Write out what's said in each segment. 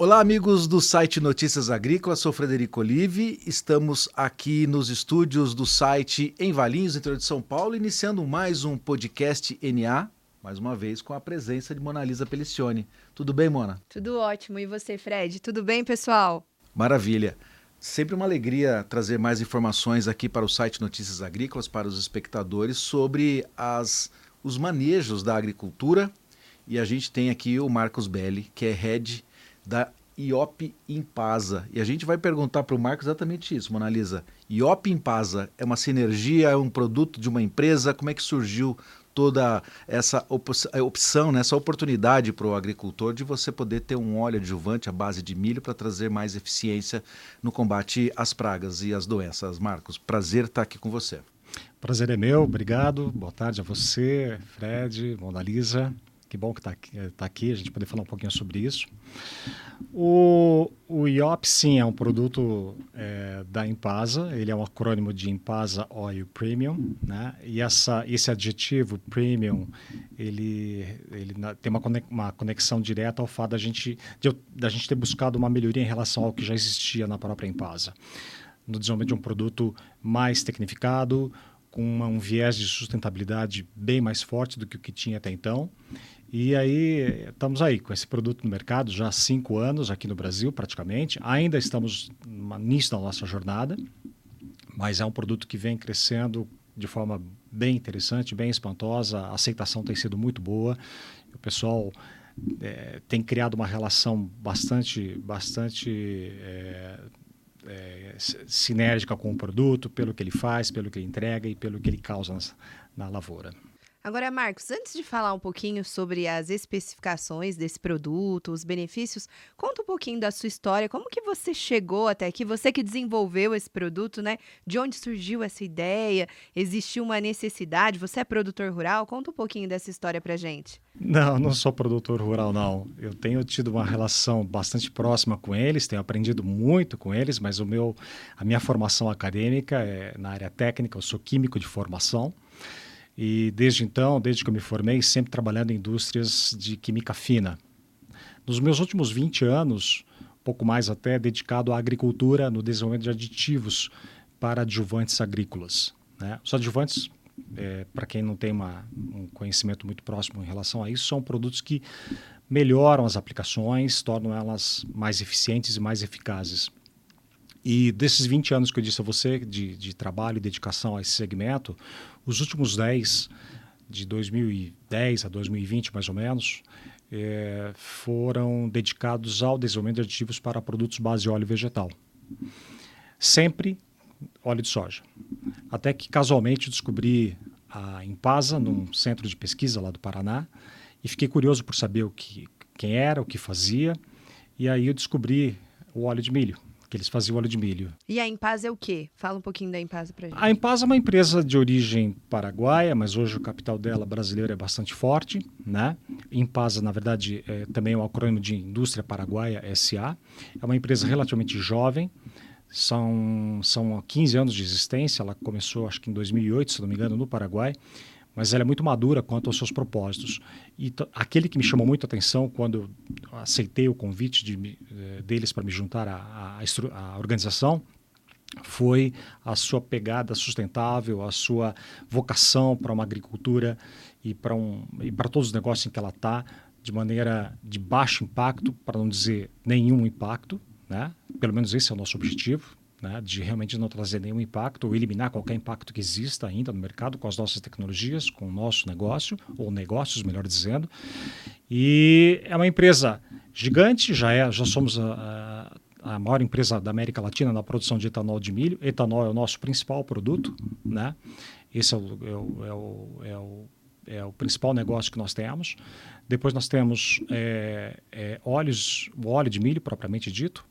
Olá, amigos do site Notícias Agrícolas, sou Frederico Olive. Estamos aqui nos estúdios do site em Valinhos, interior de São Paulo, iniciando mais um podcast NA, mais uma vez com a presença de Mona Lisa Pelicione. Tudo bem, Mona? Tudo ótimo. E você, Fred? Tudo bem, pessoal? Maravilha. Sempre uma alegria trazer mais informações aqui para o site Notícias Agrícolas, para os espectadores, sobre as, os manejos da agricultura. E a gente tem aqui o Marcos Belli, que é head da IOP Impasa. E a gente vai perguntar para o Marco exatamente isso, Mona Lisa. IOP Impasa é uma sinergia, é um produto de uma empresa? Como é que surgiu toda essa eh, opção, né, essa oportunidade para o agricultor de você poder ter um óleo adjuvante à base de milho para trazer mais eficiência no combate às pragas e às doenças? Marcos, prazer estar aqui com você. Prazer é meu, obrigado. Boa tarde a você, Fred, Mona Lisa. Que bom que está aqui, tá aqui, a gente poder falar um pouquinho sobre isso. O, o IOP, sim, é um produto é, da Impasa, ele é um acrônimo de Impasa Oil Premium, né? e essa, esse adjetivo premium, ele, ele tem uma, uma conexão direta ao fato da gente, de, da gente ter buscado uma melhoria em relação ao que já existia na própria Impasa. No desenvolvimento de um produto mais tecnificado, com uma, um viés de sustentabilidade bem mais forte do que o que tinha até então, e aí estamos aí com esse produto no mercado já há cinco anos aqui no Brasil, praticamente. Ainda estamos no início da nossa jornada, mas é um produto que vem crescendo de forma bem interessante, bem espantosa. A aceitação tem sido muito boa. O pessoal é, tem criado uma relação bastante, bastante é, é, sinérgica com o produto, pelo que ele faz, pelo que ele entrega e pelo que ele causa na, na lavoura. Agora, Marcos, antes de falar um pouquinho sobre as especificações desse produto, os benefícios, conta um pouquinho da sua história, como que você chegou até aqui, você que desenvolveu esse produto, né? De onde surgiu essa ideia? Existiu uma necessidade? Você é produtor rural? Conta um pouquinho dessa história pra gente. Não, não sou produtor rural, não. Eu tenho tido uma relação bastante próxima com eles, tenho aprendido muito com eles, mas o meu, a minha formação acadêmica é na área técnica, eu sou químico de formação. E desde então, desde que eu me formei, sempre trabalhando em indústrias de química fina. Nos meus últimos 20 anos, pouco mais até, dedicado à agricultura no desenvolvimento de aditivos para adjuvantes agrícolas. Né? Os adjuvantes, é, para quem não tem uma, um conhecimento muito próximo em relação a isso, são produtos que melhoram as aplicações, tornam elas mais eficientes e mais eficazes. E desses 20 anos que eu disse a você de, de trabalho e dedicação a esse segmento, os últimos 10, de 2010 a 2020 mais ou menos, é, foram dedicados ao desenvolvimento de aditivos para produtos base de óleo vegetal. Sempre óleo de soja. Até que casualmente descobri a Impasa num centro de pesquisa lá do Paraná e fiquei curioso por saber o que, quem era, o que fazia. E aí eu descobri o óleo de milho que eles faziam óleo de milho. E a Impasa é o quê? Fala um pouquinho da Impasa para gente. A Impasa é uma empresa de origem paraguaia, mas hoje o capital dela brasileiro é bastante forte, né? Impasa, na verdade, é também é um acrônimo de Indústria Paraguaia SA. É uma empresa relativamente jovem, são, são 15 anos de existência, ela começou acho que em 2008, se não me engano, no Paraguai mas ela é muito madura quanto aos seus propósitos. E aquele que me chamou muito a atenção quando aceitei o convite de, eh, deles para me juntar à, à, à organização foi a sua pegada sustentável, a sua vocação para uma agricultura e para um, e para todos os negócios em que ela está, de maneira de baixo impacto, para não dizer nenhum impacto, né? Pelo menos esse é o nosso objetivo né, de realmente não trazer nenhum impacto ou eliminar qualquer impacto que exista ainda no mercado com as nossas tecnologias, com o nosso negócio, ou negócios, melhor dizendo. E é uma empresa gigante, já, é, já somos a, a, maior empresa da América Latina na produção de etanol de milho. Etanol é o nosso principal produto, né? Esse é o, é o, é o, é o é o principal negócio que nós temos. Depois nós temos é, é, óleos, o óleo de milho propriamente dito,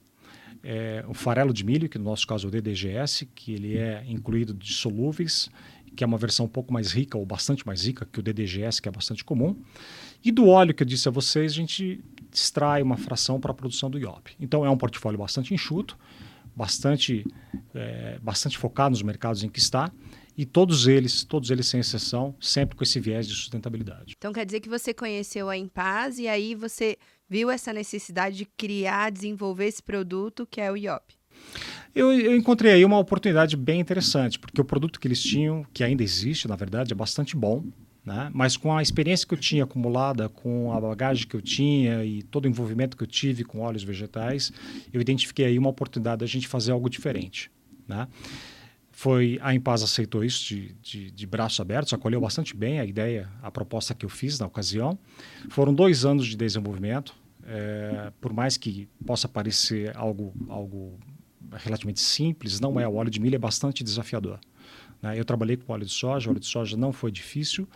é, o farelo de milho, que no nosso caso é o DDGS, que ele é incluído de solúveis, que é uma versão um pouco mais rica, ou bastante mais rica que o DDGS, que é bastante comum. E do óleo que eu disse a vocês, a gente extrai uma fração para a produção do IOP. Então é um portfólio bastante enxuto, bastante, é, bastante focado nos mercados em que está E todos eles, todos eles sem exceção, sempre com esse viés de sustentabilidade. Então quer dizer que você conheceu a Impaz e aí você viu essa necessidade de criar, desenvolver esse produto que é o IOP. Eu, eu, encontrei aí uma oportunidade bem interessante, porque o produto que eles tinham, que ainda existe, na verdade, é bastante bom, né? mas com a experiência que eu tinha acumulada, com a bagagem que eu tinha e todo o envolvimento que eu tive com óleos vegetais, eu identifiquei aí uma oportunidade da gente fazer algo diferente. Né? Foi a Impaz aceitou isso de, de, de braços abertos, acolheu bastante bem a ideia, a proposta que eu fiz na ocasião. Foram dois anos de desenvolvimento, é, por mais que possa parecer algo, algo relativamente simples, não é. O óleo de milho é bastante desafiador. Né? Eu trabalhei com óleo de soja, o óleo de soja não foi difícil,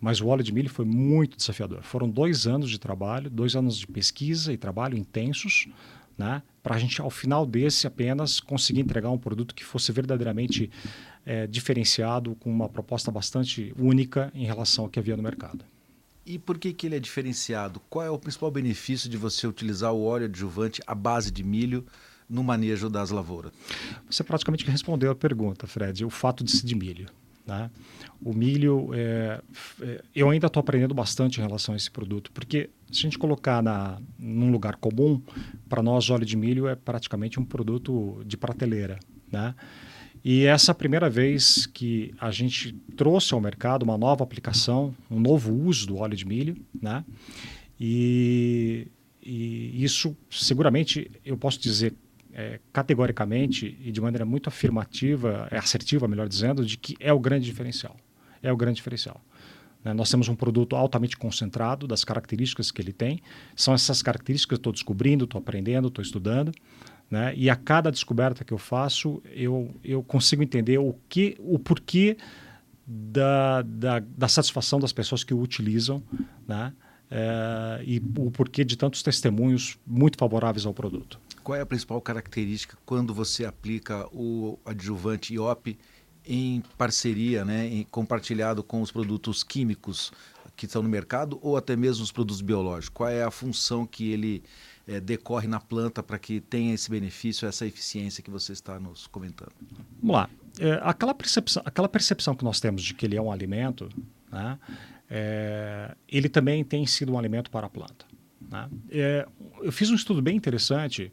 mas o óleo de milho foi muito desafiador. Foram dois anos de trabalho, dois anos de pesquisa e trabalho intensos, né? para a gente, ao final desse, apenas conseguir entregar um produto que fosse verdadeiramente é, diferenciado, com uma proposta bastante única em relação ao que havia no mercado. E por que, que ele é diferenciado? Qual é o principal benefício de você utilizar o óleo adjuvante à base de milho no manejo das lavouras? Você praticamente respondeu a pergunta, Fred, o fato de ser de milho. Né? O milho, é, é, eu ainda estou aprendendo bastante em relação a esse produto, porque se a gente colocar na, num lugar comum, para nós óleo de milho é praticamente um produto de prateleira. Né? E essa é primeira vez que a gente trouxe ao mercado uma nova aplicação, um novo uso do óleo de milho, né? E, e isso seguramente eu posso dizer é, categoricamente e de maneira muito afirmativa, é assertiva, melhor dizendo, de que é o grande diferencial. É o grande diferencial. Né? Nós temos um produto altamente concentrado das características que ele tem. São essas características que eu estou descobrindo, estou aprendendo, estou estudando. Né? E a cada descoberta que eu faço, eu, eu consigo entender o, que, o porquê da, da, da satisfação das pessoas que o utilizam né? É, e o porquê de tantos testemunhos muito favoráveis ao produto qual é a principal característica quando você aplica o adjuvante IOP em parceria, né, em, compartilhado com os produtos químicos que estão no mercado ou até mesmo os produtos biológicos? Qual é a função que ele é, decorre na planta para que tenha esse benefício, essa eficiência que você está nos comentando? Vamos lá. É, aquela, percepção, aquela percepção que nós temos de que ele é um alimento, né, é, ele também tem sido um alimento para a planta. Né? É, eu fiz um estudo bem interessante.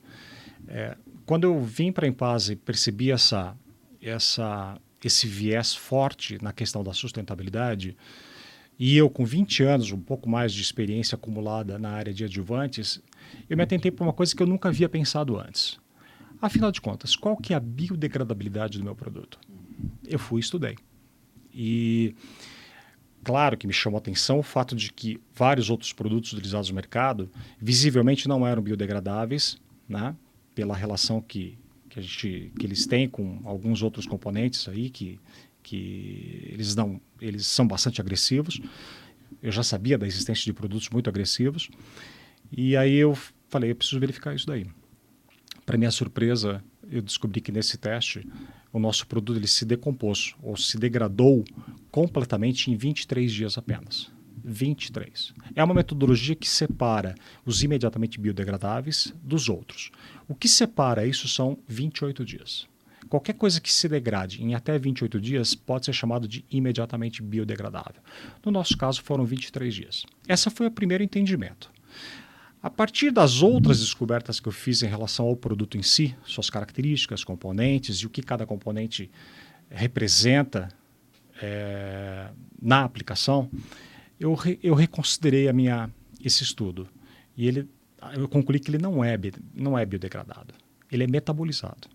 É, quando eu vim para a Empase e percebi essa, essa, esse viés forte na questão da sustentabilidade, e eu com 20 anos, um pouco mais de experiência acumulada na área de adjuvantes, eu me atentei para uma coisa que eu nunca havia pensado antes. Afinal de contas, qual que é a biodegradabilidade do meu produto? Eu fui e estudei. E claro que me chamou a atenção o fato de que vários outros produtos utilizados no mercado visivelmente não eram biodegradáveis, né? pela relação que, que, a gente, que eles têm com alguns outros componentes aí que, que eles, não, eles são bastante agressivos. Eu já sabia da existência de produtos muito agressivos. E aí eu falei, eu preciso verificar isso daí. Para minha surpresa, eu descobri que nesse teste o nosso produto ele se decompôs ou se degradou completamente em 23 dias apenas. 23. É uma metodologia que separa os imediatamente biodegradáveis dos outros. O que separa isso são 28 dias. Qualquer coisa que se degrade em até 28 dias pode ser chamado de imediatamente biodegradável. No nosso caso, foram 23 dias. Esse foi o primeiro entendimento. A partir das outras descobertas que eu fiz em relação ao produto em si, suas características, componentes e o que cada componente representa é, na aplicação, eu, re, eu reconsiderei a minha, esse estudo. E ele, eu concluí que ele não é, não é biodegradado, ele é metabolizado.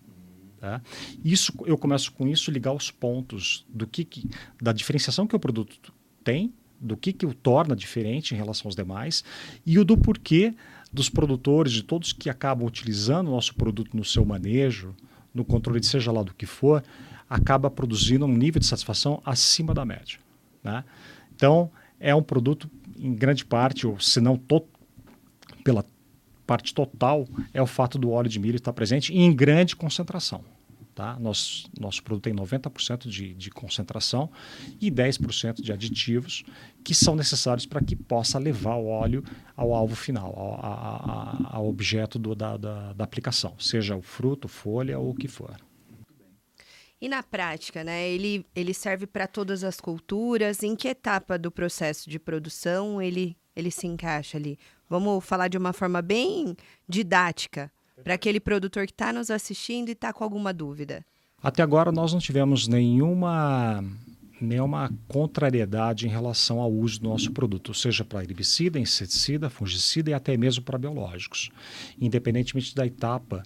Tá? Isso, eu começo com isso ligar os pontos do que, que da diferenciação que o produto tem do que, que o torna diferente em relação aos demais e o do porquê dos produtores, de todos que acabam utilizando o nosso produto no seu manejo, no controle de seja lá do que for, acaba produzindo um nível de satisfação acima da média. Né? Então, é um produto, em grande parte, ou se não pela parte total, é o fato do óleo de milho estar presente em grande concentração. Tá? Nosso, nosso produto tem 90% de, de concentração e 10% de aditivos que são necessários para que possa levar o óleo ao alvo final, ao, ao, ao objeto do, da, da, da aplicação, seja o fruto, folha ou o que for. E na prática, né? Ele, ele serve para todas as culturas. Em que etapa do processo de produção ele, ele se encaixa ali? Vamos falar de uma forma bem didática para aquele produtor que está nos assistindo e está com alguma dúvida. Até agora nós não tivemos nenhuma nenhuma contrariedade em relação ao uso do nosso produto, seja para herbicida, inseticida, fungicida e até mesmo para biológicos, independentemente da etapa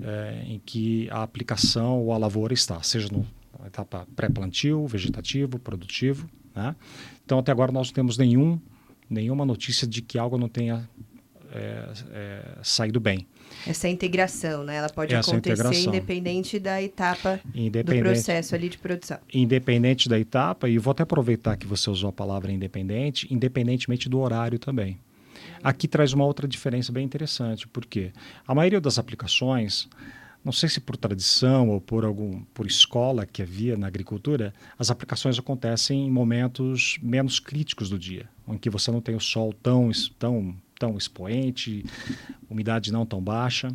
é, em que a aplicação ou a lavoura está, seja na etapa pré-plantio, vegetativo, produtivo. Né? Então, até agora nós não temos nenhum, nenhuma notícia de que algo não tenha é, é, saído bem. Essa integração, né? Ela pode Essa acontecer integração. independente da etapa independente, do processo ali de produção. Independente da etapa, e vou até aproveitar que você usou a palavra independente, independentemente do horário também. Aqui traz uma outra diferença bem interessante, porque a maioria das aplicações, não sei se por tradição ou por algum por escola que havia na agricultura, as aplicações acontecem em momentos menos críticos do dia, em que você não tem o sol tão tão tão expoente, umidade não tão baixa.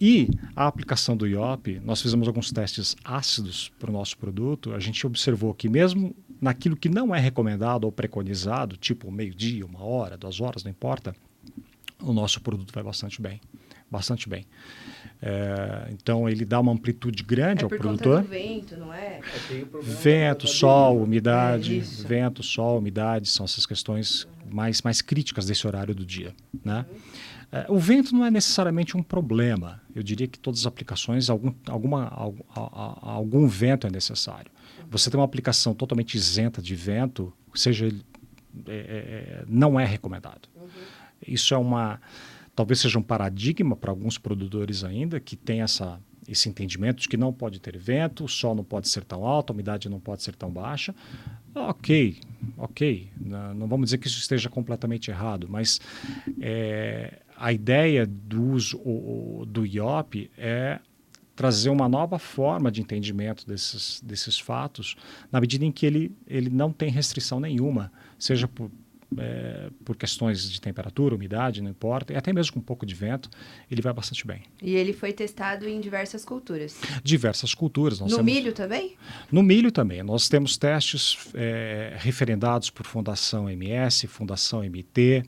E a aplicação do IOP, nós fizemos alguns testes ácidos para o nosso produto. A gente observou que, mesmo naquilo que não é recomendado ou preconizado, tipo meio-dia, uma hora, duas horas, não importa, o nosso produto vai bastante bem. Bastante bem. É, então ele dá uma amplitude grande é ao produtor. vento, não é? é vento, sol, umidade, é vento, sol, umidade são essas questões mais, mais críticas desse horário do dia. Né? Uhum. o vento não é necessariamente um problema. Eu diria que todas as aplicações, algum, alguma, algum, algum vento é necessário. Você tem uma aplicação totalmente isenta de vento, seja é, é, não é recomendado. Uhum. Isso é uma talvez seja um paradigma para alguns produtores ainda que tem essa esse entendimento de que não pode ter vento, o sol não pode ser tão alto, a umidade não pode ser tão baixa. Ok, ok. Não, vamos dizer que isso esteja completamente errado, mas é, a ideia do uso o, do IOP é trazer uma nova forma de entendimento desses, desses fatos, na medida em que ele, ele não tem restrição nenhuma, seja por, é, por questões de temperatura, umidade, não importa, e até mesmo com um pouco de vento, ele vai bastante bem. E ele foi testado em diversas culturas? Diversas culturas. no temos... milho também? No milho também. Nós temos testes é, referendados por Fundação MS, Fundação MT.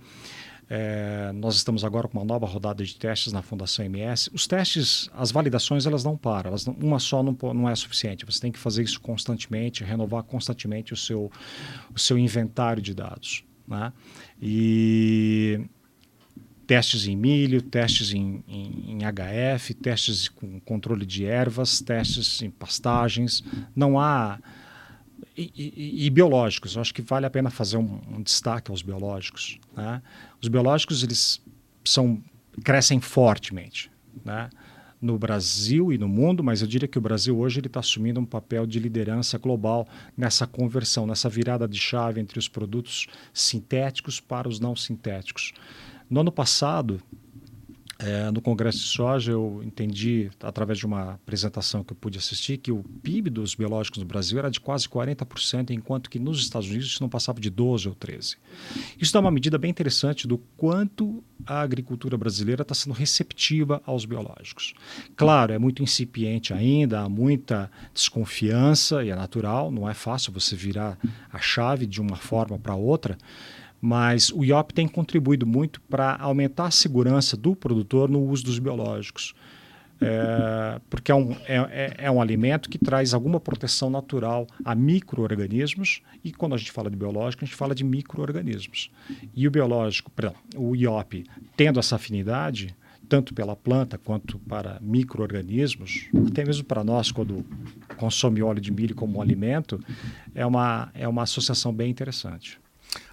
É, nós estamos agora com uma nova rodada de testes na Fundação MS. Os testes, as validações, elas não param. Elas não, uma só não, não é suficiente. Você tem que fazer isso constantemente, renovar constantemente o seu, o seu inventário de dados. Né? E testes em milho, testes em, em, em, HF, testes com controle de ervas, testes em pastagens. Não há. E, e, e biológicos, eu acho que vale a pena fazer um, um destaque aos biológicos. Né? Os biológicos eles são, crescem fortemente. Né? No Brasil e no mundo, mas eu diria que o Brasil hoje está assumindo um papel de liderança global nessa conversão, nessa virada de chave entre os produtos sintéticos para os não sintéticos. No ano passado, é, no Congresso de Soja, eu entendi, através de uma apresentação que eu pude assistir, que o PIB dos biológicos no Brasil era de quase 40%, enquanto que nos Estados Unidos isso não passava de 12% ou 13%. Isso dá uma medida bem interessante do quanto a agricultura brasileira está sendo receptiva aos biológicos. Claro, é muito incipiente ainda, há muita desconfiança, e é natural, não é fácil você virar a chave de uma forma para outra, mas o IOP tem contribuído muito para aumentar a segurança do produtor no uso dos biológicos. É, porque é um, é, é, é um alimento que traz alguma proteção natural a micro-organismos, e quando a gente fala de biológico, a gente fala de micro-organismos. E o biológico, perdão, o IOP, tendo essa afinidade, tanto pela planta quanto para micro-organismos, até mesmo para nós, quando consome óleo de milho como um alimento, é uma, é uma associação bem interessante.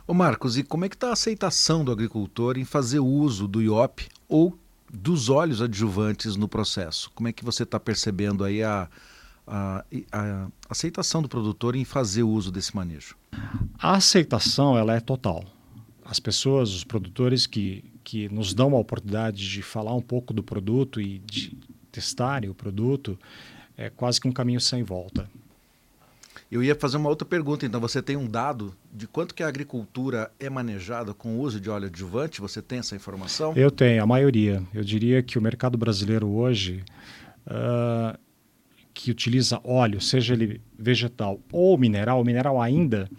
Ô Marcos, e como é que está a aceitação do agricultor em fazer uso do IOP ou dos óleos adjuvantes no processo? Como é que você está percebendo aí a, a, a, aceitação do produtor em fazer uso desse manejo? A aceitação ela é total. As pessoas, os produtores que, que nos dão a oportunidade de falar um pouco do produto e de testarem o produto, é quase que um caminho sem volta. Eu ia fazer uma outra pergunta, então você tem um dado de quanto que a agricultura é manejada com o uso de óleo adjuvante? Você tem essa informação? Eu tenho, a maioria. Eu diria que o mercado brasileiro hoje, uh, que utiliza óleo, seja ele vegetal ou mineral, o mineral ainda,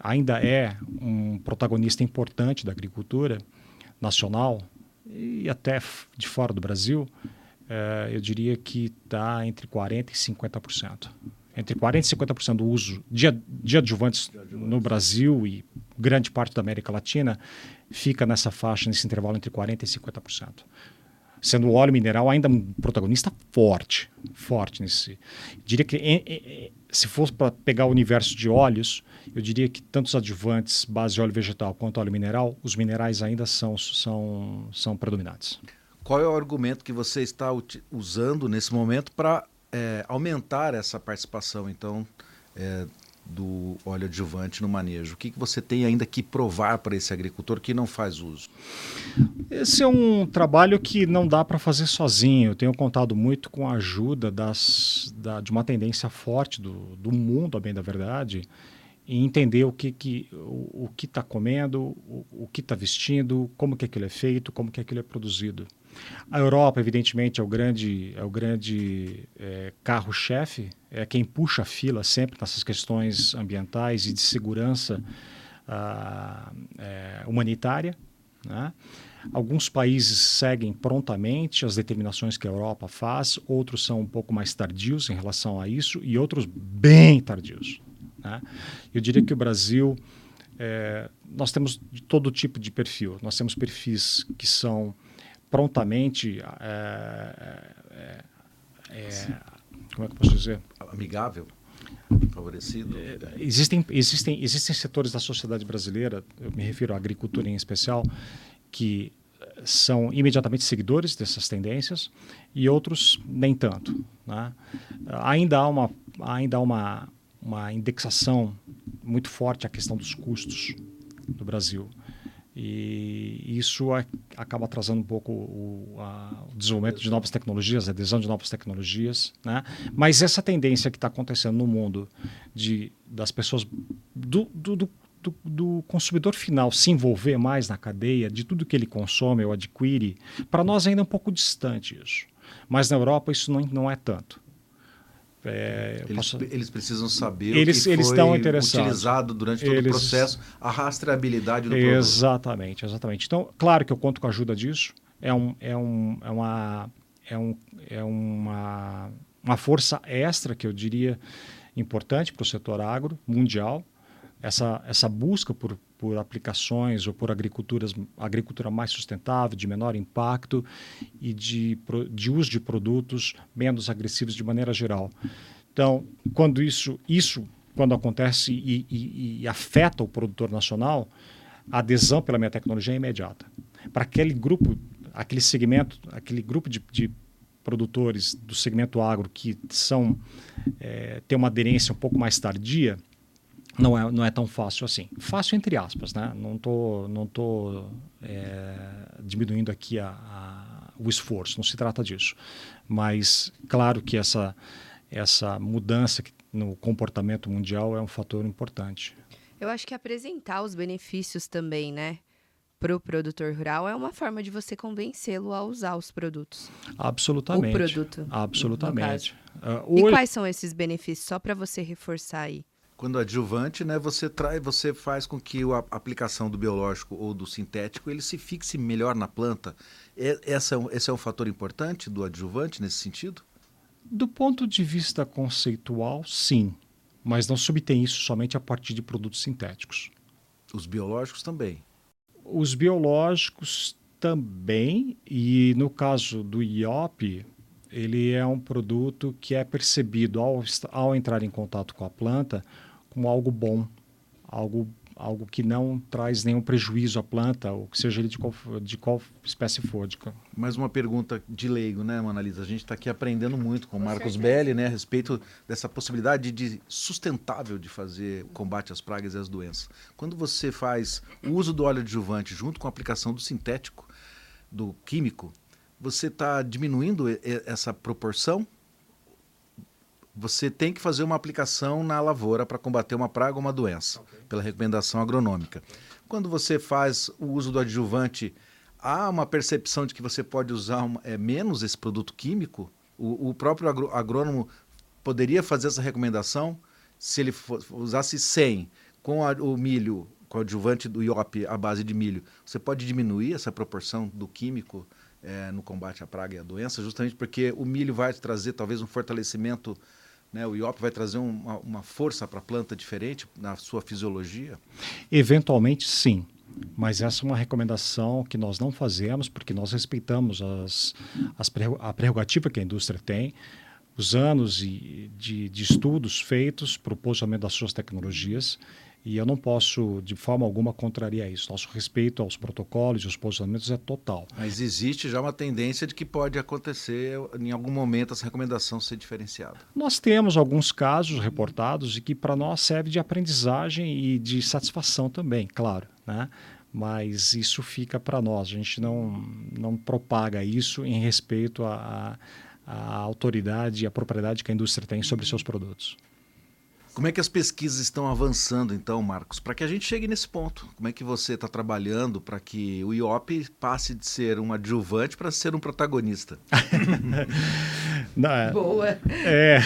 ainda é um protagonista importante da agricultura nacional e até de fora do Brasil, é, eu diria que está entre 40% e 50%. Entre 40% e 50% do uso de, de adjuvantes no Brasil e grande parte da América Latina fica nessa faixa, nesse intervalo entre 40% e 50% sendo o óleo mineral ainda um protagonista forte, forte nesse. Diria que se fosse para pegar o universo de óleos, eu diria que tanto os adjuvantes, base de óleo vegetal quanto óleo mineral, os minerais ainda são são são predominantes. Qual é o argumento que você está usando nesse momento para é, aumentar essa participação, então, é, do óleo adjuvante no manejo? O que, que você tem ainda que provar para esse agricultor que não faz uso? Esse é um trabalho que não dá para fazer sozinho. Eu tenho contado muito com a ajuda das, da, de uma tendência forte do, do mundo, a bem da verdade, em entender o que que o, o que está comendo, o, o que está vestindo, como que aquilo é feito, como que aquilo é produzido. A Europa, evidentemente, é o grande, é o grande é, carro-chefe, é quem puxa a fila sempre nessas questões ambientais e de segurança ah, é, humanitária. Né? Alguns países seguem prontamente as determinações que a Europa faz, outros são um pouco mais tardios em relação a isso e outros bem tardios. Né? Eu diria que o Brasil, é, nós temos de todo tipo de perfil. Nós temos perfis que são prontamente. É, é, é como é que eu posso dizer? Amigável? Favorecido? É, existem, existem, existem setores da sociedade brasileira, eu me refiro à agricultura em especial, que são imediatamente seguidores dessas tendências e outros nem tanto. Né? Ainda há, uma, ainda há uma, uma indexação muito forte à questão dos custos do Brasil. E isso a, acaba atrasando um pouco o, a, o, desenvolvimento de novas tecnologias, a adesão de novas tecnologias. Né? Mas essa tendência que está acontecendo no mundo de, das pessoas, do, do, do, do, consumidor final se envolver mais na cadeia, de tudo que ele consome ou adquire, para nós ainda é um pouco distante isso. Mas na Europa isso não, não é tanto. É, eles, posso... eles, precisam saber eles, o que eles foi estão utilizado durante todo eles... o processo, a rastreabilidade do produto. Exatamente, exatamente. Então, claro que eu conto com a ajuda disso. É, um, é, um, é, uma, é, um, é uma, uma força extra que eu diria importante para o setor agro mundial. Essa, essa busca por, por aplicações ou por agriculturas, agricultura mais sustentável, de menor impacto e de, de uso de produtos menos agressivos de maneira geral. Então, quando isso, isso quando acontece e, e, e afeta o produtor nacional, a adesão pela minha tecnologia é imediata. Para aquele grupo, aquele segmento, aquele grupo de, de produtores do segmento agro que são é, tem uma aderência um pouco mais tardia, não é, não é tão fácil assim. Fácil entre aspas, né? Não tô, não tô é, diminuindo aqui a, a, o esforço, não se trata disso. Mas claro que essa, essa mudança no comportamento mundial é um fator importante. Eu acho que apresentar os benefícios também, né? Para o produtor rural é uma forma de você convencê-lo a usar os produtos. Absolutamente. O produto. Absolutamente. Uh, e quais são esses benefícios? Só para você reforçar aí quando adjuvante, né, você traz, você faz com que a aplicação do biológico ou do sintético ele se fixe melhor na planta. É, essa, esse é um fator importante do adjuvante nesse sentido? Do ponto de vista conceitual, sim, mas não subtém isso somente a partir de produtos sintéticos. Os biológicos também. Os biológicos também, e no caso do IOP, ele é um produto que é percebido ao, ao entrar em contato com a planta como algo bom, algo algo que não traz nenhum prejuízo à planta, ou que seja ele de qual, de qual espécie for. De... Mais uma pergunta de leigo, né, Manalisa? A gente está aqui aprendendo muito com o Marcos Belli, né, a respeito dessa possibilidade de sustentável de fazer combate às pragas e às doenças. Quando você faz o uso do óleo adjuvante junto com a aplicação do sintético, do químico, você está diminuindo essa proporção você tem que fazer uma aplicação na lavoura para combater uma praga ou uma doença, okay. pela recomendação agronômica. Okay. Quando você faz o uso do adjuvante, há uma percepção de que você pode usar uma, é, menos esse produto químico? O, o próprio agrônomo poderia fazer essa recomendação se ele usasse 100 com a, o milho, com o adjuvante do IOP à base de milho, você pode diminuir essa proporção do químico é, no combate à praga e à doença, justamente porque o milho vai trazer talvez um fortalecimento, né, o IOP vai trazer uma, uma força para a planta diferente na sua fisiologia? Eventualmente, sim. Mas essa é uma recomendação que nós não fazemos, porque nós respeitamos as, as, a prerrogativa que a indústria tem, os anos de, de, estudos feitos para o posicionamento das suas tecnologias e eu não posso, de forma alguma, contrariar isso. Nosso respeito aos protocolos e aos posicionamentos é total. Mas existe já uma tendência de que pode acontecer, em algum momento, essa recomendação ser diferenciada. Nós temos alguns casos reportados e que, para nós, serve de aprendizagem e de satisfação também, claro. Né? Mas isso fica para nós. A gente não, não propaga isso em respeito à, à autoridade e à propriedade que a indústria tem sobre seus produtos. Como é que as pesquisas estão avançando, então, Marcos, para que a gente chegue nesse ponto? Como é que você está trabalhando para que o IOP passe de ser um adjuvante para ser um protagonista? não, é, Boa! É,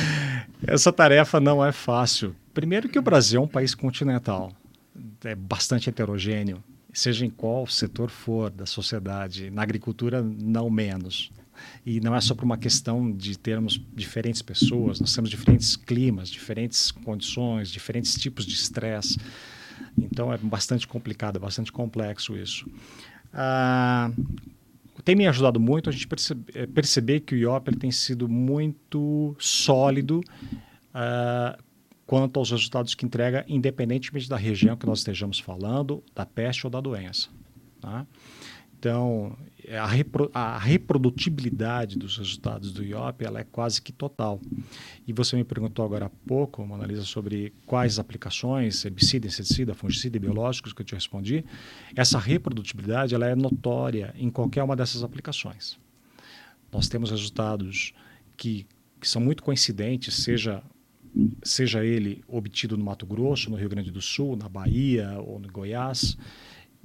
essa tarefa não é fácil. Primeiro que o Brasil é um país continental, é bastante heterogêneo, seja em qual setor for da sociedade, na agricultura não menos. E não é só por uma questão de termos diferentes pessoas, nós temos diferentes climas, diferentes condições, diferentes tipos de estresse. Então é bastante complicado, é bastante complexo isso. Ah, tem me ajudado muito a gente percebe, eh, perceber que o IOP tem sido muito sólido ah, quanto aos resultados que entrega, independentemente da região que nós estejamos falando, da peste ou da doença. Tá? Então, a, repro, a, reprodutibilidade dos resultados do IOP ela é quase que total. E você me perguntou agora há pouco, Monalisa, sobre quais aplicações, herbicida, inseticida, fungicida e biológicos, que eu te respondi. Essa reprodutibilidade ela é notória em qualquer uma dessas aplicações. Nós temos resultados que, que são muito coincidentes, seja seja ele obtido no Mato Grosso, no Rio Grande do Sul, na Bahia ou no Goiás,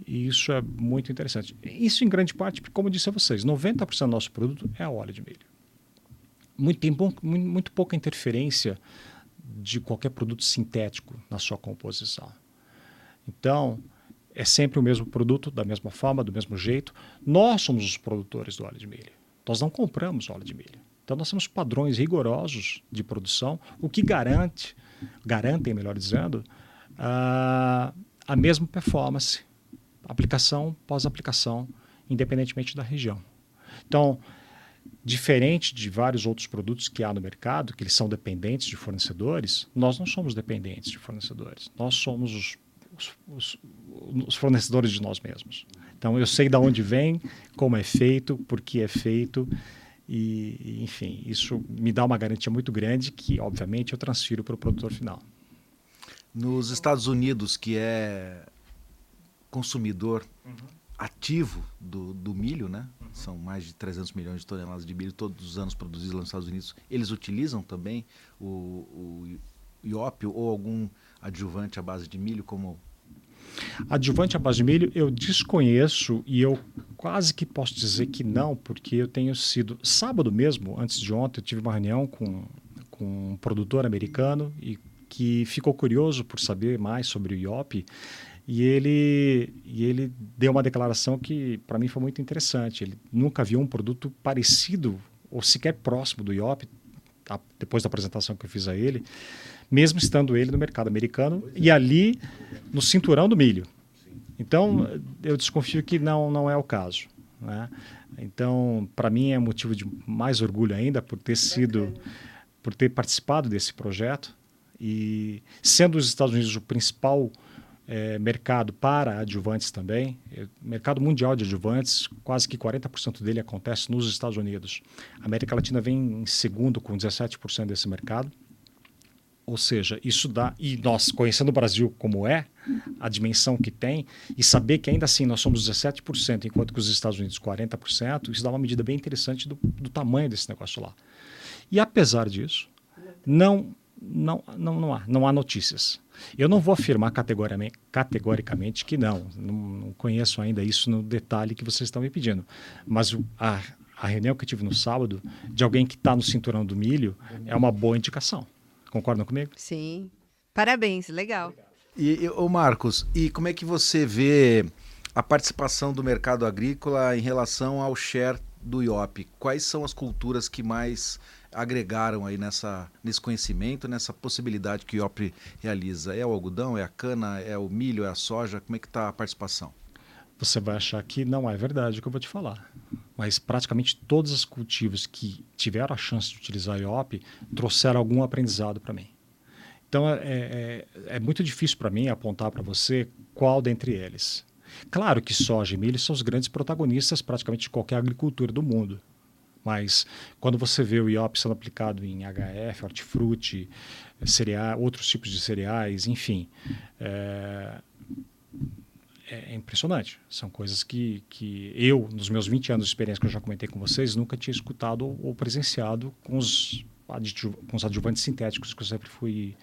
e isso é muito interessante. Isso em grande parte, como disse a vocês, 90% do nosso produto é óleo de milho. Muito, tem bom, muito, pouca interferência de qualquer produto sintético na sua composição. Então, é sempre o mesmo produto, da mesma forma, do mesmo jeito. Nós somos os produtores do óleo de milho. Nós não compramos óleo de milho. Então, nós temos padrões rigorosos de produção, o que garante, garantem, melhor dizendo, a, a mesma performance aplicação pós aplicação, independentemente da região. Então, diferente de vários outros produtos que há no mercado, que eles são dependentes de fornecedores, nós não somos dependentes de fornecedores. Nós somos os, os, os fornecedores de nós mesmos. Então, eu sei de onde vem, como é feito, por que é feito. E, enfim, isso me dá uma garantia muito grande que, obviamente, eu transfiro para o produtor final. Nos Estados Unidos, que é consumidor uhum. ativo do, do milho, né? Uhum. São mais de 300 milhões de toneladas de milho todos os anos produzidos lá nos Estados Unidos. Eles utilizam também o, o iópio ou algum adjuvante à base de milho como Adjuvante à base de milho eu desconheço e eu quase que posso dizer que não, porque eu tenho sido. Sábado mesmo, antes de ontem, eu tive uma reunião com, com um produtor americano e que ficou curioso por saber mais sobre o IOP e ele, e ele deu uma declaração que para mim foi muito interessante. Ele nunca viu um produto parecido ou sequer próximo do IOP, tá? depois da apresentação que eu fiz a ele, mesmo estando ele no mercado americano e ali no cinturão do milho. Então, eu desconfio que não, não é o caso. Né? Então, para mim é motivo de mais orgulho ainda por ter sido, por ter participado desse projeto e sendo os Estados Unidos o principal é, mercado para adjuvantes também. É, mercado mundial de adjuvantes, quase que 40% dele acontece nos Estados Unidos. A América Latina vem em segundo com 17% desse mercado. Ou seja, isso dá. E nós, conhecendo o Brasil como é, a dimensão que tem, e saber que ainda assim nós somos 17%, enquanto que os Estados Unidos 40%, isso dá uma medida bem interessante do, do tamanho desse negócio lá. E apesar disso, não, não, não, não, há, não há notícias. Eu não vou afirmar categoricamente, categoricamente que não. não. não. conheço ainda isso no detalhe que vocês estão me pedindo. Mas a, a reunião que eu tive no sábado de alguém que está no cinturão do milho é uma boa indicação. Concordam comigo? Sim. Parabéns, legal. E, o Marcos, e como é que você vê a participação do mercado agrícola em relação ao share do IOP? Quais são as culturas que mais agregaram aí nessa, nesse conhecimento, nessa possibilidade que o IOP realiza? É o algodão, é a cana, é o milho, é a soja? Como é que está a participação? Você vai achar que não é verdade o que eu vou te falar. Mas praticamente todos os cultivos que tiveram a chance de utilizar IOP trouxeram algum aprendizado para mim. Então é, é, é muito difícil para mim apontar para você qual dentre eles. Claro que soja e milho são os grandes protagonistas praticamente de qualquer agricultura do mundo. Mas quando você vê o IOP sendo aplicado em HF, hortifruti, cereal, outros tipos de cereais, enfim, é, é, impressionante. São coisas que, que eu, nos meus 20 anos de experiência que eu já comentei com vocês, nunca tinha escutado ou presenciado com os, com os adjuvantes sintéticos que eu sempre fui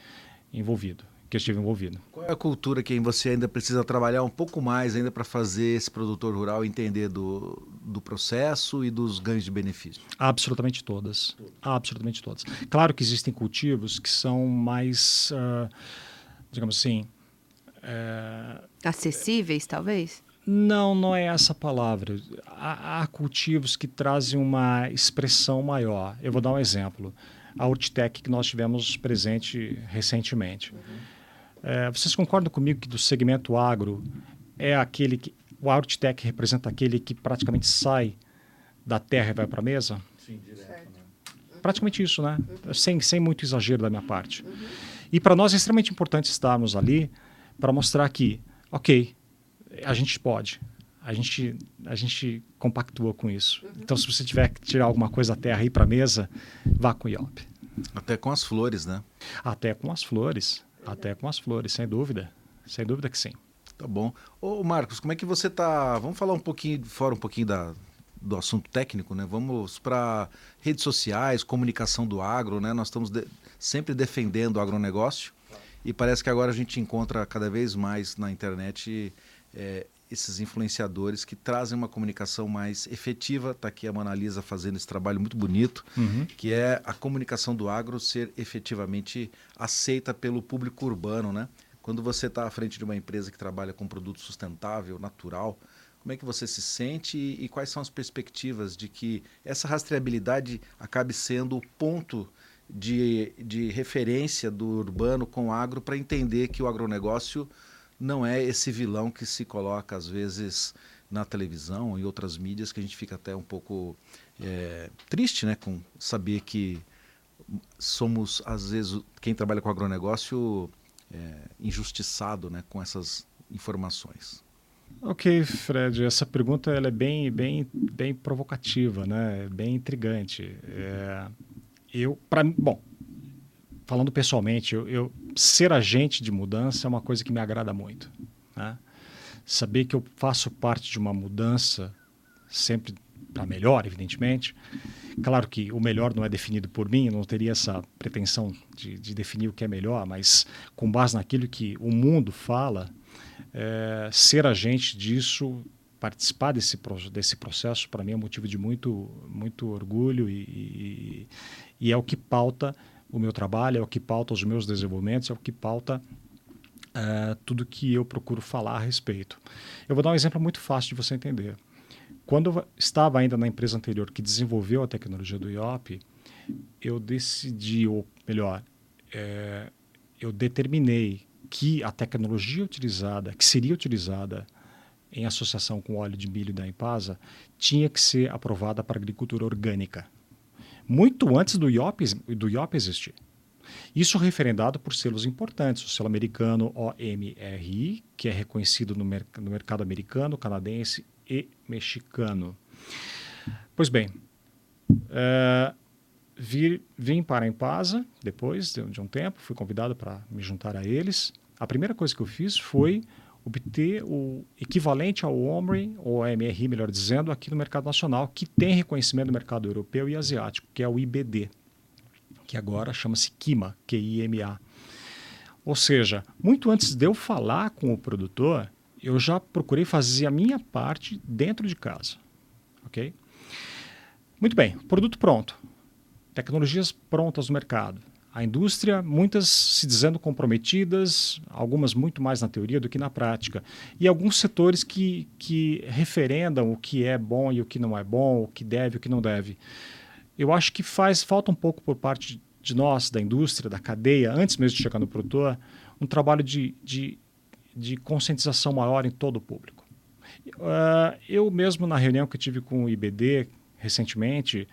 envolvido que eu estive envolvido. Qual é a cultura que você ainda precisa trabalhar um pouco mais ainda para fazer esse produtor rural entender do, do processo e dos ganhos de benefício? Absolutamente todas. Absolutamente todas. Claro que existem cultivos que são mais, uh, digamos assim... Uh, Acessíveis, talvez? Não, não é essa palavra. Há, há, cultivos que trazem uma expressão maior. Eu vou dar um exemplo. A Urtec que nós tivemos presente recentemente. Uhum é, vocês concordam comigo que do segmento agro é aquele que o Artec representa aquele que praticamente sai da terra e vai para a mesa? Sim, direto. Né? Praticamente isso, né? Uhum. Sem, sem muito exagero da minha parte. Uhum. E para nós é extremamente importante estarmos ali para mostrar que, ok, a gente pode, a gente, a gente compactua com isso. Uhum. Então, se você tiver que tirar alguma coisa da terra e ir para a mesa, vá com o IOP. Até com as flores, né? Até com as flores. Até com as flores, sem dúvida. Sem dúvida que sim. Tá bom. Ô Marcos, como é que você tá? Vamos falar um pouquinho, fora um pouquinho da, do assunto técnico, né? Vamos para redes sociais, comunicação do agro, né? Nós estamos de, sempre defendendo o agronegócio e parece que agora a gente encontra cada vez mais na internet é, esses influenciadores que trazem uma comunicação mais efetiva. Está aqui a Mona Lisa fazendo esse trabalho muito bonito, uhum. que é a comunicação do agro ser efetivamente aceita pelo público urbano, né? Quando você está à frente de uma empresa que trabalha com produto sustentável, natural, como é que você se sente e, e quais são as perspectivas de que essa rastreabilidade acabe sendo o ponto de, de referência do urbano com o agro para entender que o agronegócio não é esse vilão que se coloca às vezes na televisão e outras mídias que a gente fica até um pouco é, triste, né, com saber que somos às vezes quem trabalha com agronegócio é, injustiçado, né, com essas informações. Ok, Fred, essa pergunta ela é bem, bem, bem provocativa, né? Bem intrigante. É, eu, para bom, falando pessoalmente, eu, eu, ser agente de mudança é uma coisa que me agrada muito. Né? Saber que eu faço parte de uma mudança, sempre para melhor, evidentemente. Claro que o melhor não é definido por mim, eu não teria essa pretensão de, de, definir o que é melhor, mas com base naquilo que o mundo fala, é, ser agente disso, participar desse, desse processo, para mim é motivo de muito, muito orgulho e, e, e é o que pauta o meu trabalho, é o que pauta os meus desenvolvimentos, é o que pauta uh, tudo que eu procuro falar a respeito. Eu vou dar um exemplo muito fácil de você entender. Quando eu estava ainda na empresa anterior que desenvolveu a tecnologia do IOP, eu decidi, ou melhor, é, eu determinei que a tecnologia utilizada, que seria utilizada em associação com o óleo de milho da Impasa, tinha que ser aprovada para agricultura orgânica muito antes do IOP, do IOP existir. Isso referendado por selos importantes, o selo americano OMRI, que é reconhecido no, mer no mercado americano, canadense e mexicano. Pois bem, uh, vi, vim para a Empasa depois de, de um tempo, fui convidado para me juntar a eles. A primeira coisa que eu fiz foi obter o equivalente ao OMRI, ou MRI, melhor dizendo, aqui no mercado nacional, que tem reconhecimento no mercado europeu e asiático, que é o IBD, que agora chama-se KIMA, Q-I-M-A. Ou seja, muito antes de eu falar com o produtor, eu já procurei fazer a minha parte dentro de casa, ok? Muito bem, produto pronto. Tecnologias prontas no mercado. A indústria, muitas se dizendo comprometidas, algumas muito mais na teoria do que na prática. E alguns setores que, que referendam o que é bom e o que não é bom, o que deve e o que não deve. Eu acho que faz falta um pouco por parte de nós, da indústria, da cadeia, antes mesmo de chegar no produtor, um trabalho de, de, de conscientização maior em todo o público. Uh, eu mesmo, na reunião que tive com o IBD recentemente,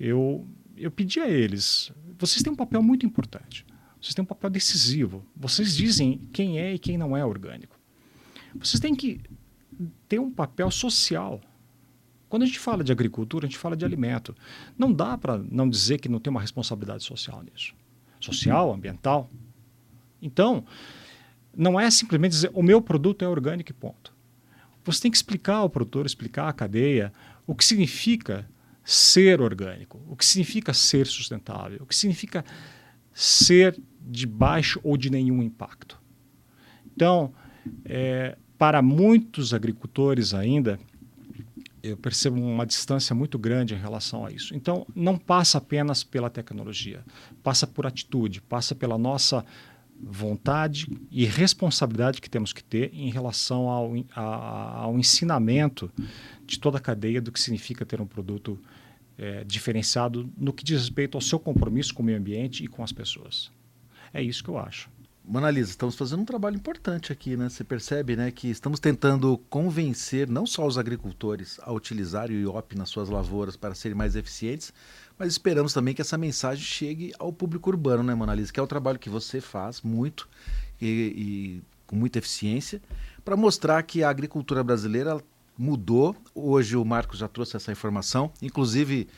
eu, eu pedi a eles vocês têm um papel muito importante. Vocês têm um papel decisivo. Vocês dizem quem é e quem não é orgânico. Vocês têm que ter um papel social. Quando a gente fala de agricultura, a gente fala de alimento. Não dá para não dizer que não tem uma responsabilidade social nisso. Social, ambiental. Então, não é simplesmente dizer o meu produto é orgânico e ponto. Você tem que explicar ao produtor, explicar à cadeia o que significa ser orgânico, o que significa ser sustentável, o que significa ser de baixo ou de nenhum impacto. Então, é, para muitos agricultores ainda, eu percebo uma distância muito grande em relação a isso. Então, não passa apenas pela tecnologia, passa por atitude, passa pela nossa vontade e responsabilidade que temos que ter em relação ao, ao ensinamento de toda a cadeia do que significa ter um produto é, diferenciado no que diz respeito ao seu compromisso com o meio ambiente e com as pessoas. É isso que eu acho. Manalisa, estamos fazendo um trabalho importante aqui, né? Você percebe, né, que estamos tentando convencer não só os agricultores a utilizar o IOP nas suas lavouras para serem mais eficientes, mas esperamos também que essa mensagem chegue ao público urbano, né, Manalisa? Que é o trabalho que você faz muito e, e com muita eficiência para mostrar que a agricultura brasileira mudou. Hoje o Marcos já trouxe essa informação. Inclusive,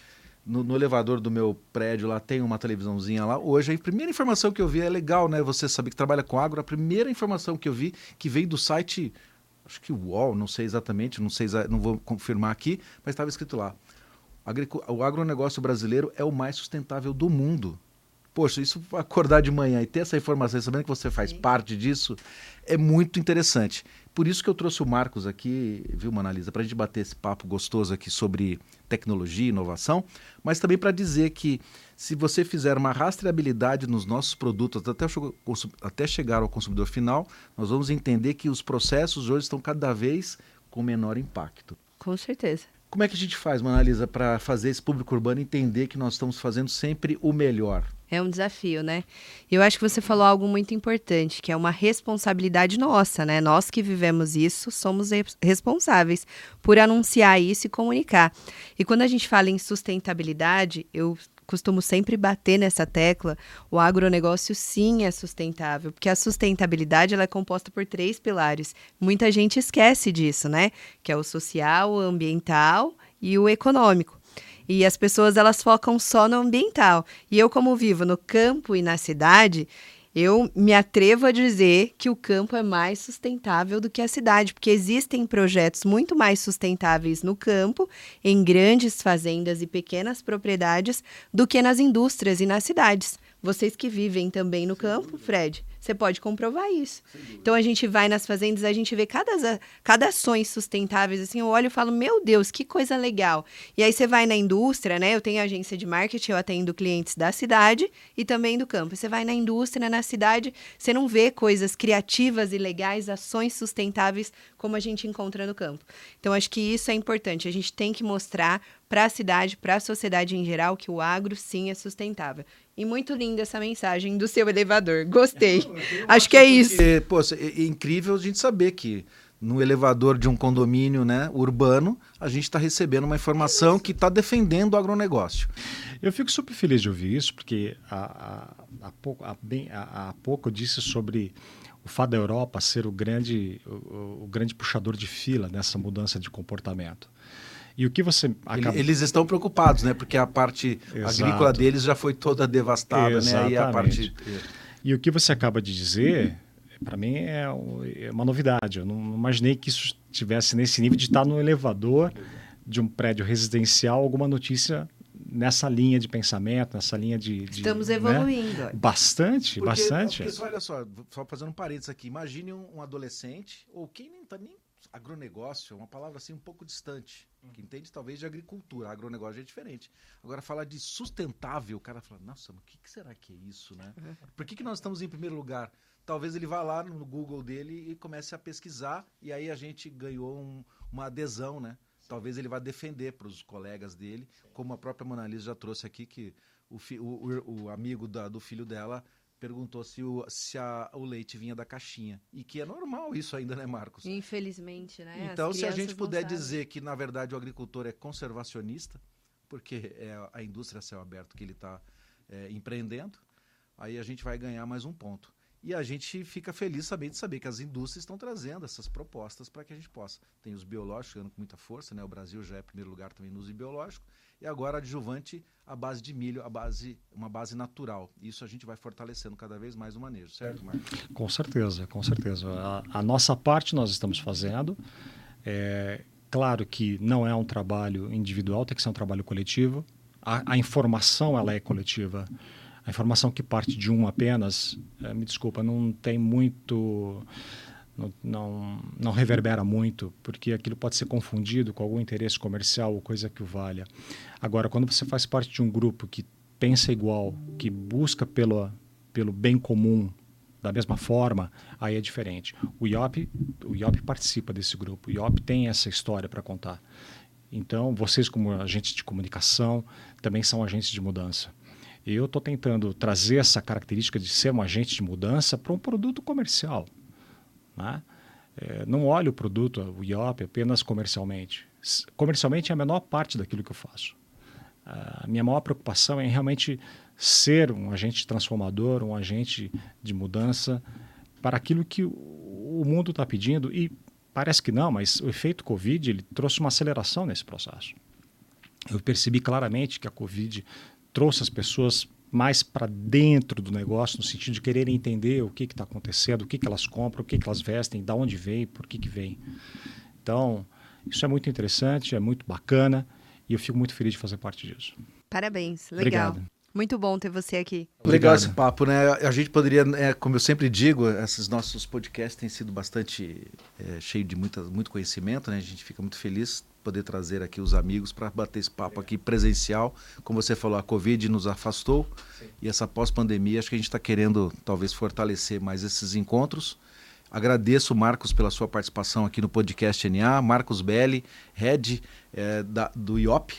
no, no, elevador do meu prédio lá tem uma televisãozinha lá. Hoje a primeira informação que eu vi é legal, né? Você saber que trabalha com agro. A primeira informação que eu vi que veio do site, acho que o UOL, não sei exatamente, não sei, não vou confirmar aqui, mas estava escrito lá. O agronegócio brasileiro é o mais sustentável do mundo. Poxa, isso acordar de manhã e ter essa informação, sabendo que você faz Sim. parte disso, é muito interessante. Por isso que eu trouxe o Marcos aqui, viu, Manalisa, para a gente bater esse papo gostoso aqui sobre tecnologia e inovação, mas também para dizer que se você fizer uma rastreabilidade nos nossos produtos até, até chegar ao consumidor final, nós vamos entender que os processos hoje estão cada vez com menor impacto. Com certeza. Como é que a gente faz, Manalisa, para fazer esse público urbano entender que nós estamos fazendo sempre o melhor? É um desafio, né? Eu acho que você falou algo muito importante, que é uma responsabilidade nossa, né? Nós que vivemos isso somos responsáveis por anunciar isso e comunicar. E quando a gente fala em sustentabilidade, eu costumo sempre bater nessa tecla, o agronegócio sim é sustentável, porque a sustentabilidade ela é composta por três pilares. Muita gente esquece disso, né? Que é o social, o ambiental e o econômico. E as pessoas elas focam só no ambiental. E eu como vivo no campo e na cidade, eu me atrevo a dizer que o campo é mais sustentável do que a cidade, porque existem projetos muito mais sustentáveis no campo, em grandes fazendas e pequenas propriedades, do que nas indústrias e nas cidades. Vocês que vivem também no campo, Fred, você pode comprovar isso. Então a gente vai nas fazendas, a gente vê cada, cada ações sustentáveis, assim, eu olho e falo, meu Deus, que coisa legal. E aí você vai na indústria, né? Eu tenho agência de marketing, eu atendo clientes da cidade e também do campo. Você vai na indústria, na cidade, você não vê coisas criativas e legais, ações sustentáveis como a gente encontra no campo. Então acho que isso é importante. A gente tem que mostrar para a cidade, para a sociedade em geral, que o agro sim é sustentável. E muito linda essa mensagem do seu elevador. Gostei. Acho que é isso. Porque, pô, é incrível a gente saber que no elevador de um condomínio né, urbano, a gente está recebendo uma informação que está defendendo o agronegócio. Eu fico super feliz de ouvir isso, porque há, há, pouco, há, bem, há, há pouco eu disse sobre o fato da Europa ser o grande, o, o grande puxador de fila nessa mudança de comportamento. E o que você acaba... Eles estão preocupados, né? Porque a parte Exato. agrícola deles já foi toda devastada, Exatamente. né? E a parte e o que você acaba de dizer, para mim é, é, uma novidade. Eu não imaginei que isso estivesse nesse nível de estar no elevador de um prédio residencial alguma notícia nessa linha de pensamento, nessa linha de. de Estamos né? evoluindo. Né? Bastante, porque, bastante. Porque, olha só, só fazendo um parênteses aqui, imagine um, um adolescente, ou quem nem está nem agronegócio é uma palavra assim um pouco distante. Que entende talvez de agricultura. Agronegócio é diferente. Agora, falar de sustentável, o cara fala, nossa, mas o que, que, será que é isso, né? Por que, que nós estamos em primeiro lugar? Talvez ele vá lá no Google dele e comece a pesquisar, e aí a gente ganhou um, uma adesão, né? Talvez ele vá defender para os colegas dele, como a própria Mona Lisa já trouxe aqui, que o, fi, o, o amigo da, do filho dela perguntou se, o, se a, o leite vinha da caixinha. E que é normal isso ainda, né, Marcos? Infelizmente, né? Então, se a gente puder dizer que, na verdade, o agricultor é conservacionista, porque é a indústria céu aberto que ele está é, empreendendo, aí a gente vai ganhar mais um ponto. E a gente fica feliz também de saber que as indústrias estão trazendo essas propostas para que a gente possa. Tem os biológicos chegando com muita força, né? O Brasil já é primeiro lugar também no uso biológico. E agora adjuvante a base de milho, a base, uma base natural. Isso a gente vai fortalecendo cada vez mais o manejo, certo, Marcos? Com certeza, com certeza. A, a nossa parte nós estamos fazendo. É, claro que não é um trabalho individual, tem que ser um trabalho coletivo. A, a informação ela é coletiva. A informação que parte de um apenas, é, me desculpa, não tem muito. Não, não, reverbera muito, porque aquilo pode ser confundido com algum interesse comercial ou coisa que o valha. Agora, quando você faz parte de um grupo que pensa igual, que busca pelo, pelo bem comum da mesma forma, aí é diferente. O IOP, o IOP participa desse grupo, o IOP tem essa história para contar. Então, vocês, como agentes de comunicação, também são agentes de mudança. Eu estou tentando trazer essa característica de ser um agente de mudança para um produto comercial. Né? É, não olho o produto, o IOP, apenas comercialmente. Comercialmente é a menor parte daquilo que eu faço. A minha maior preocupação é realmente ser um agente transformador, um agente de mudança para aquilo que o mundo está pedindo. E parece que não, mas o efeito Covid ele trouxe uma aceleração nesse processo. Eu percebi claramente que a Covid trouxe as pessoas mais para dentro do negócio, no sentido de querer entender o que está acontecendo, o que, que elas compram, o que, que elas vestem, de onde vem, por que, que vem. Então, isso é muito interessante, é muito bacana e eu fico muito feliz de fazer parte disso. Parabéns, legal. Obrigado. Muito bom ter você aqui. Legal esse papo, né? A gente poderia, é, como eu sempre digo, esses nossos podcasts têm sido bastante é, cheio de muita, muito conhecimento, né? A gente fica muito feliz poder trazer aqui os amigos para bater esse papo aqui presencial. Como você falou, a Covid nos afastou Sim. e essa pós-pandemia, acho que a gente está querendo talvez fortalecer mais esses encontros. Agradeço, Marcos, pela sua participação aqui no podcast NA. Marcos Belli, head é, da, do IOP,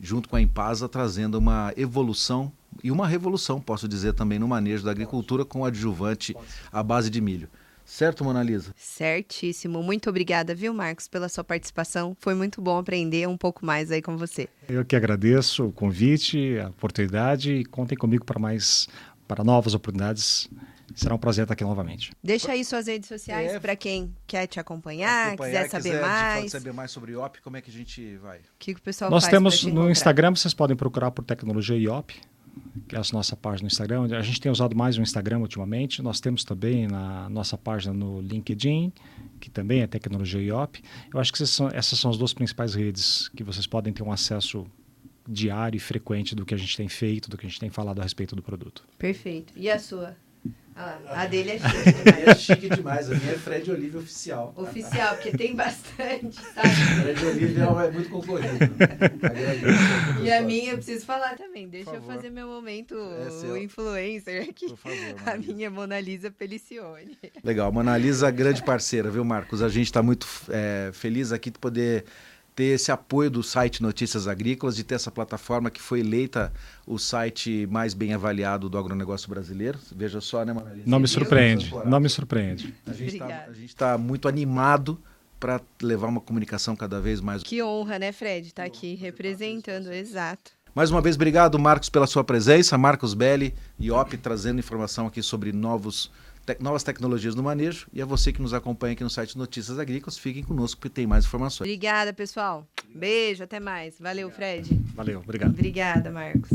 junto com a Impasa, trazendo uma evolução e uma revolução, posso dizer também, no manejo da agricultura com adjuvante à base de milho. Certo, Mona Lisa? Certíssimo. Muito obrigada, viu, Marcos, pela sua participação. Foi muito bom aprender um pouco mais aí com você. Eu que agradeço o convite, a oportunidade e contem comigo para mais para novas oportunidades. Será um prazer estar aqui novamente. Deixa aí suas redes sociais é, para quem quer te acompanhar, acompanhar quiser saber quiser, mais. saber mais sobre IOP, como é que a gente vai? O que, que o pessoal Nós faz temos no Instagram, vocês podem procurar por Tecnologia IOP que é a nossa página no Instagram. A gente tem usado mais o Instagram ultimamente. Nós temos também na nossa página no LinkedIn, que também é Tecnologia IOP. Eu acho que são, essas são as duas principais redes que vocês podem ter um acesso diário e frequente do que a gente tem feito, do que a gente tem falado a respeito do produto. Perfeito. E a sua? Ah, a dele é chique. Demais. é chique demais. A minha é Fred Olívia oficial. Oficial, porque tem bastante, sabe? Fred Olívia é muito concorrido. e a minha eu preciso falar também. Deixa eu fazer meu momento é influencer aqui. Por favor, a minha é Mona Lisa Pelicione. Legal, Mona Lisa, grande parceira, viu, Marcos? A gente está muito é, feliz aqui de poder ter esse apoio do site Notícias Agrícolas, de ter essa plataforma que foi eleita o site mais bem avaliado do agronegócio brasileiro. Veja só, né, Maravilha? Não me surpreende, não me surpreende. A gente está tá muito animado para levar uma comunicação cada vez mais. Que honra, né, Fred, estar tá aqui representando, exato. Mais uma vez, obrigado, Marcos, pela sua presença. Marcos Belli, IOP, trazendo informação aqui sobre novos te novas tecnologias no manejo. E a você que nos acompanha aqui no site Notícias Agrícolas, fiquem conosco que tem mais informações. Obrigada, pessoal. Beijo, até mais. Valeu, Fred. Valeu, obrigado. Obrigada, Marcos.